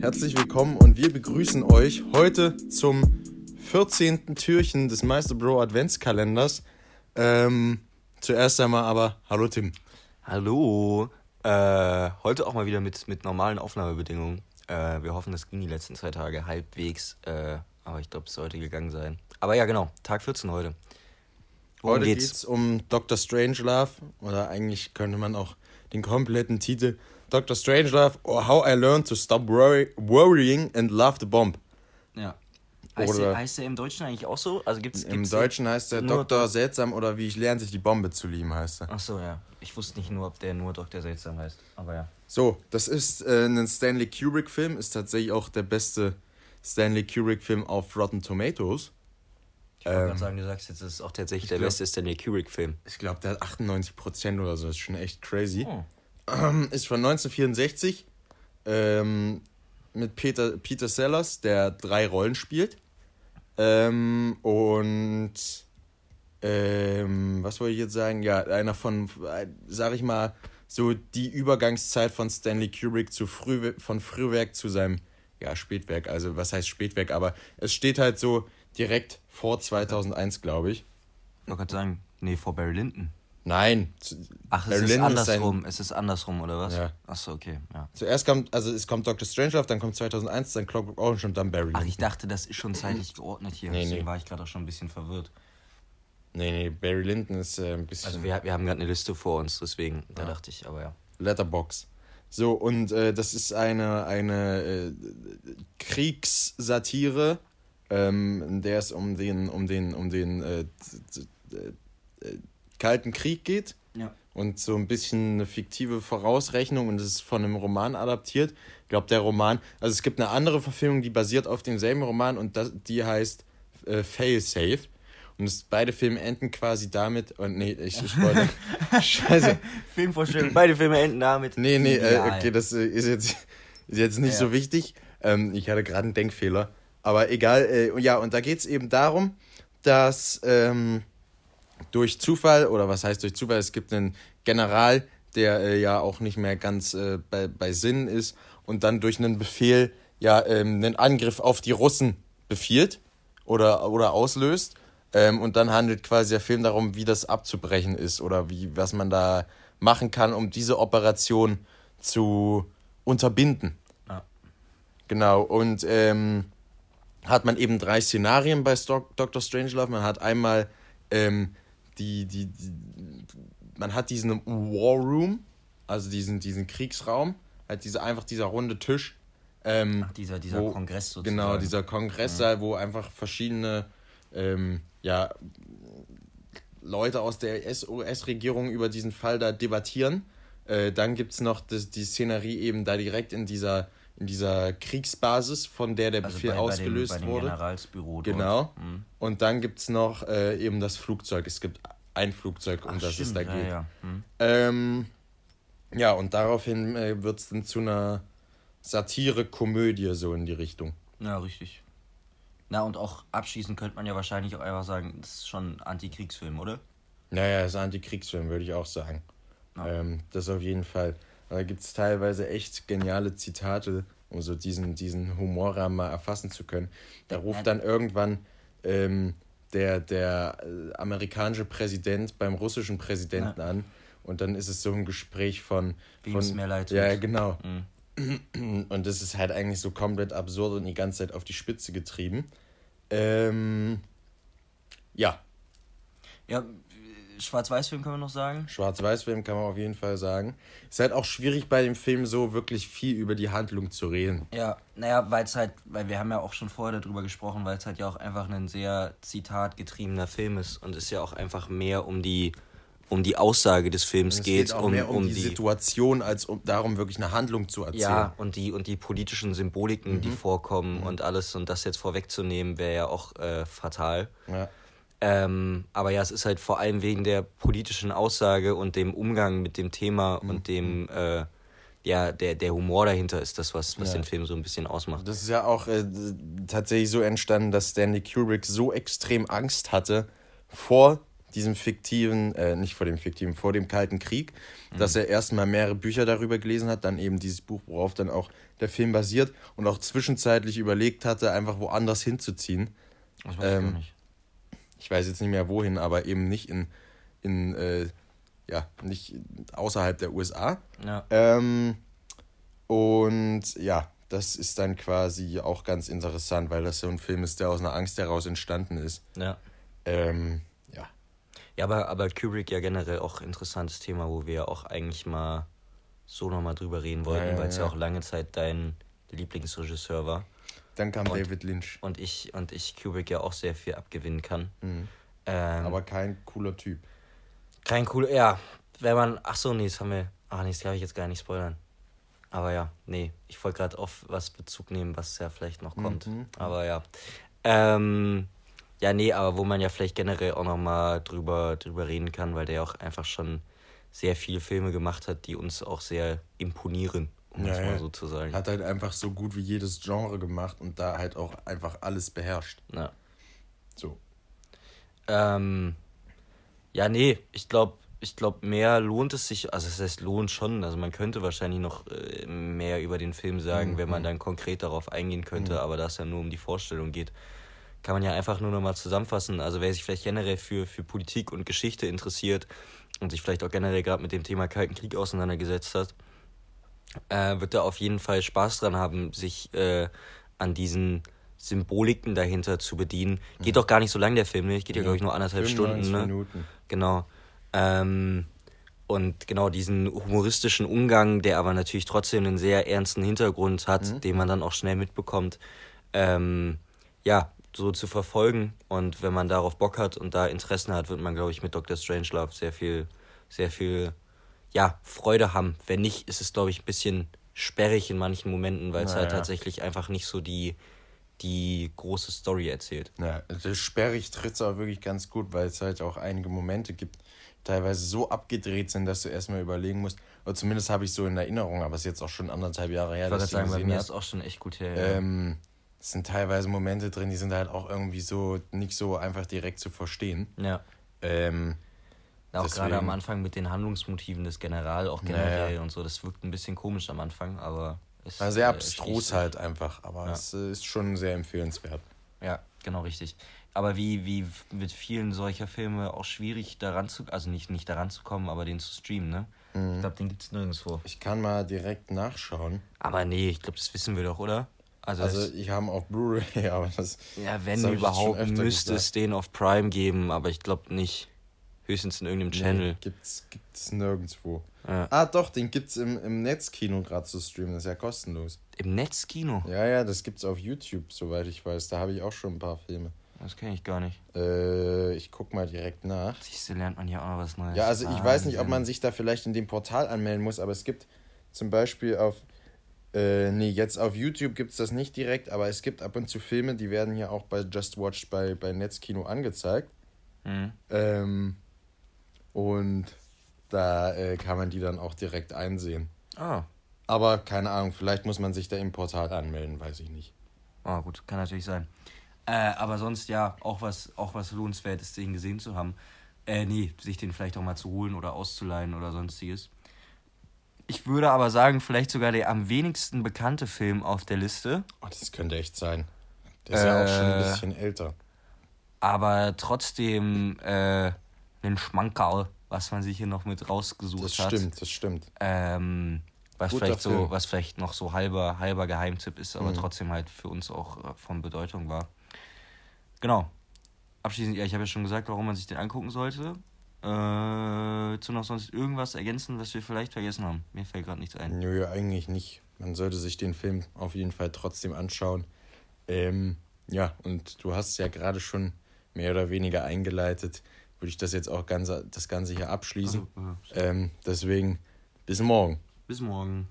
herzlich willkommen und wir begrüßen euch heute zum 14. Türchen des Meister Bro Adventskalenders. Ähm, zuerst einmal aber, hallo Tim. Hallo. Äh, heute auch mal wieder mit, mit normalen Aufnahmebedingungen. Äh, wir hoffen, das ging die letzten zwei Tage halbwegs. Äh, aber ich glaube, es sollte gegangen sein. Aber ja, genau. Tag 14 heute. Worum heute geht es um Dr. Strangelove. Oder eigentlich könnte man auch den kompletten Titel Dr. Strangelove or How I Learned to Stop worry, Worrying and Love the Bomb. Ja. Heißt, der, heißt der im Deutschen eigentlich auch so? Also gibt's, gibt's Im Deutschen heißt der Dr. Seltsam oder wie ich lerne, sich die Bombe zu lieben, heißt er. Ach so, ja. Ich wusste nicht nur, ob der nur Dr. Seltsam heißt, aber ja. So, das ist äh, ein Stanley Kubrick-Film, ist tatsächlich auch der beste Stanley Kubrick-Film auf Rotten Tomatoes. Ich wollte ähm, gerade sagen, du sagst jetzt, das ist auch tatsächlich der glaub, beste Stanley Kubrick-Film. Ich glaube, der hat 98% oder so, das ist schon echt crazy. Oh. Ähm, ist von 1964 ähm, mit Peter, Peter Sellers, der drei Rollen spielt. Ähm, und ähm, was wollte ich jetzt sagen? Ja, einer von, sag ich mal, so die Übergangszeit von Stanley Kubrick zu Früh, von Frühwerk zu seinem ja, Spätwerk. Also, was heißt Spätwerk? Aber es steht halt so direkt vor 2001, glaube ich. Man kann sagen, nee, vor Barry Lyndon. Nein. Ach, es ist andersrum. Ist es ist andersrum, oder was? Ja. Achso, okay. Ja. Zuerst kommt, also es kommt Dr. Strangelove, dann kommt 2001, dann Clockwork Orange und dann Barry. Ach, ich dachte, das ist schon zeitlich geordnet hier. Nee, Deswegen nee. war ich gerade auch schon ein bisschen verwirrt. Nee, nee, Barry Lyndon ist äh, ein bisschen. Also wir, wir haben gerade eine Liste vor uns, deswegen, da dachte ich, aber ja. Letterbox. So, und äh, das ist eine, eine äh, Kriegssatire, ähm, in der es um den, um den, um den äh, äh Kalten Krieg geht. Ja. Und so ein bisschen eine fiktive Vorausrechnung und es ist von einem Roman adaptiert. Ich glaube, der Roman, also es gibt eine andere Verfilmung, die basiert auf demselben Roman und das, die heißt äh, Fail Safe. Und es, beide Filme enden quasi damit. Und nee, ich, ich wollte. Scheiße. Filmvorstellung, beide Filme enden damit. Nee, nee, äh, okay, das äh, ist jetzt, ist jetzt nicht ja, so wichtig. Ähm, ich hatte gerade einen Denkfehler. Aber egal, äh, ja, und da geht es eben darum, dass. Ähm, durch Zufall, oder was heißt durch Zufall, es gibt einen General, der äh, ja auch nicht mehr ganz äh, bei, bei Sinn ist und dann durch einen Befehl ja ähm, einen Angriff auf die Russen befiehlt oder, oder auslöst. Ähm, und dann handelt quasi der Film darum, wie das abzubrechen ist oder wie, was man da machen kann, um diese Operation zu unterbinden. Ja. Genau, und ähm, hat man eben drei Szenarien bei Dr. Strangelove. Man hat einmal ähm, die, die, die, man hat diesen War Room, also diesen, diesen Kriegsraum, halt diese, einfach dieser runde Tisch. Ähm, Ach, dieser, dieser wo, Kongress sozusagen. Genau, dieser Kongresssaal, ja. wo einfach verschiedene ähm, ja, Leute aus der US-Regierung über diesen Fall da debattieren. Äh, dann gibt es noch das, die Szenerie eben da direkt in dieser, in dieser Kriegsbasis, von der der also Befehl bei, ausgelöst bei dem, bei dem wurde. Generalsbüro genau. Mhm. Und dann gibt es noch äh, eben das Flugzeug. Es gibt ein Flugzeug, um Ach, das stimmt. es da geht. Ja, ja. Mhm. Ähm, ja und daraufhin äh, wird es dann zu einer Satire-Komödie so in die Richtung. Ja, richtig. Na, und auch abschließend könnte man ja wahrscheinlich auch einfach sagen, das ist schon ein Antikriegsfilm, oder? Naja, das ist ein Antikriegsfilm, würde ich auch sagen. Ja. Ähm, das auf jeden Fall. Da gibt es teilweise echt geniale Zitate, um so diesen, diesen Humorrahmen mal erfassen zu können. Da ruft dann irgendwann ähm, der, der äh, amerikanische Präsident beim russischen Präsidenten ja. an und dann ist es so ein Gespräch von. Wie von, es mir leid Ja, genau. Mhm. Und das ist halt eigentlich so komplett absurd und die ganze Zeit auf die Spitze getrieben. Ähm, ja. Ja, Schwarz-Weiß-Film kann man noch sagen? Schwarz-Weiß-Film kann man auf jeden Fall sagen. Ist halt auch schwierig bei dem Film so wirklich viel über die Handlung zu reden. Ja, naja, weil es halt, weil wir haben ja auch schon vorher darüber gesprochen, weil es halt ja auch einfach ein sehr zitatgetriebener Film ist und es ja auch einfach mehr um die um die Aussage des Films es geht, um, mehr um, um die, die, Situation als um darum wirklich eine Handlung zu erzählen. Ja, und die und die politischen Symboliken, mhm. die vorkommen mhm. und alles und das jetzt vorwegzunehmen, wäre ja auch äh, fatal. Ja. Ähm, aber ja, es ist halt vor allem wegen der politischen Aussage und dem Umgang mit dem Thema mhm. und dem, äh, ja, der, der Humor dahinter ist das, was, was ja. den Film so ein bisschen ausmacht. Das ist ja auch äh, tatsächlich so entstanden, dass Stanley Kubrick so extrem Angst hatte vor diesem fiktiven, äh, nicht vor dem fiktiven, vor dem Kalten Krieg, mhm. dass er erstmal mehrere Bücher darüber gelesen hat, dann eben dieses Buch, worauf dann auch der Film basiert und auch zwischenzeitlich überlegt hatte, einfach woanders hinzuziehen. Das weiß ähm, ich nicht. Ich weiß jetzt nicht mehr wohin, aber eben nicht in, in äh, ja, nicht außerhalb der USA. Ja. Ähm, und ja, das ist dann quasi auch ganz interessant, weil das so ein Film ist, der aus einer Angst heraus entstanden ist. Ja. Ähm, ja. Ja, aber, aber Kubrick ja generell auch interessantes Thema, wo wir auch eigentlich mal so nochmal drüber reden wollten, ja, ja, weil es ja. ja. auch lange Zeit dein Lieblingsregisseur war. Dann kam und, David Lynch. Und ich, und ich Kubrick ja auch sehr viel abgewinnen kann. Mhm. Ähm, aber kein cooler Typ. Kein cooler, ja. Wenn man, ach so, nee, das haben wir, ach nee, das kann ich jetzt gar nicht spoilern. Aber ja, nee, ich wollte gerade auf was Bezug nehmen, was ja vielleicht noch kommt. Mhm. Aber ja. Ähm, ja, nee, aber wo man ja vielleicht generell auch nochmal drüber, drüber reden kann, weil der auch einfach schon sehr viele Filme gemacht hat, die uns auch sehr imponieren, um ja, es mal so zu sagen. Hat halt einfach so gut wie jedes Genre gemacht und da halt auch einfach alles beherrscht. Ja. So. Ähm, ja, nee, ich glaube, ich glaube, mehr lohnt es sich, also es heißt lohnt schon, also man könnte wahrscheinlich noch äh, mehr über den Film sagen, mhm. wenn man mhm. dann konkret darauf eingehen könnte, mhm. aber da es ja nur um die Vorstellung geht, kann man ja einfach nur nochmal zusammenfassen. Also wer sich vielleicht generell für, für Politik und Geschichte interessiert und sich vielleicht auch generell gerade mit dem Thema Kalten Krieg auseinandergesetzt hat, äh, wird da auf jeden Fall Spaß dran haben, sich äh, an diesen Symboliken dahinter zu bedienen. Geht doch gar nicht so lang der Film, ne? Geht ja, glaube ich, nur anderthalb Stunden. Ne? Minuten. Genau. Ähm, und genau diesen humoristischen Umgang, der aber natürlich trotzdem einen sehr ernsten Hintergrund hat, mhm. den man dann auch schnell mitbekommt, ähm, ja, so zu verfolgen. Und wenn man darauf Bock hat und da Interessen hat, wird man, glaube ich, mit Dr. Strangelove sehr viel, sehr viel, ja, Freude haben. Wenn nicht, ist es, glaube ich, ein bisschen sperrig in manchen Momenten, weil es naja. halt tatsächlich einfach nicht so die, die große Story erzählt. Ja, das sperrig tritt es auch wirklich ganz gut, weil es halt auch einige Momente gibt, teilweise so abgedreht sind, dass du erstmal überlegen musst. Oder zumindest habe ich so in Erinnerung, aber es ist jetzt auch schon anderthalb Jahre her. Ich wollte sagen, bei mir ist auch schon echt gut her. Ähm, es sind teilweise Momente drin, die sind halt auch irgendwie so nicht so einfach direkt zu verstehen. Ja. Ähm, auch gerade am Anfang mit den Handlungsmotiven des General, auch generell naja. und so, das wirkt ein bisschen komisch am Anfang, aber. Es, also sehr abstrus äh, halt einfach, aber ja. es äh, ist schon sehr empfehlenswert. Ja, genau richtig aber wie, wie mit vielen solcher Filme auch schwierig daran zu, also nicht, nicht daran zu kommen, aber den zu streamen, ne? Mhm. Ich glaube, den gibt es nirgendwo. Ich kann mal direkt nachschauen. Aber nee, ich glaube, das wissen wir doch, oder? Also, also ich habe auf Blu-ray, aber das. Ja, wenn das überhaupt, müsste es den auf Prime geben, aber ich glaube nicht. Höchstens in irgendeinem Channel. Nee, gibt's, gibt's nirgendwo. Ja. Ah, doch, den gibt's im, im Netzkino gerade zu streamen. Das ist ja kostenlos. Im Netzkino? Ja, ja, das gibt's auf YouTube, soweit ich weiß. Da habe ich auch schon ein paar Filme. Das kenne ich gar nicht. Äh, ich guck mal direkt nach. Siehst du, lernt man hier auch was Neues. Ja, also ich weiß nicht, ob man sich da vielleicht in dem Portal anmelden muss, aber es gibt zum Beispiel auf. Äh, nee, jetzt auf YouTube gibt es das nicht direkt, aber es gibt ab und zu Filme, die werden hier auch bei Just Watch bei, bei Netzkino angezeigt. Mhm. Ähm, und da äh, kann man die dann auch direkt einsehen. Ah. Aber keine Ahnung, vielleicht muss man sich da im Portal anmelden, weiß ich nicht. Ah, gut, kann natürlich sein. Äh, aber sonst ja, auch was, auch was lohnenswertes, den gesehen zu haben. Äh, nee, sich den vielleicht auch mal zu holen oder auszuleihen oder sonstiges. Ich würde aber sagen, vielleicht sogar der am wenigsten bekannte Film auf der Liste. Oh, das könnte echt sein. Der ist äh, ja auch schon ein äh, bisschen älter. Aber trotzdem äh, ein Schmankerl, was man sich hier noch mit rausgesucht das hat. Das stimmt, das stimmt. Ähm, was vielleicht so, was vielleicht noch so halber, halber Geheimtipp ist, aber mhm. trotzdem halt für uns auch äh, von Bedeutung war. Genau. Abschließend, ja, ich habe ja schon gesagt, warum man sich den angucken sollte. Äh, du noch sonst irgendwas ergänzen, was wir vielleicht vergessen haben? Mir fällt gerade nichts ein. Nö, eigentlich nicht. Man sollte sich den Film auf jeden Fall trotzdem anschauen. Ähm, ja, und du hast ja gerade schon mehr oder weniger eingeleitet. Würde ich das jetzt auch ganz, das Ganze hier abschließen. Also, äh, ähm, deswegen bis morgen. Bis morgen.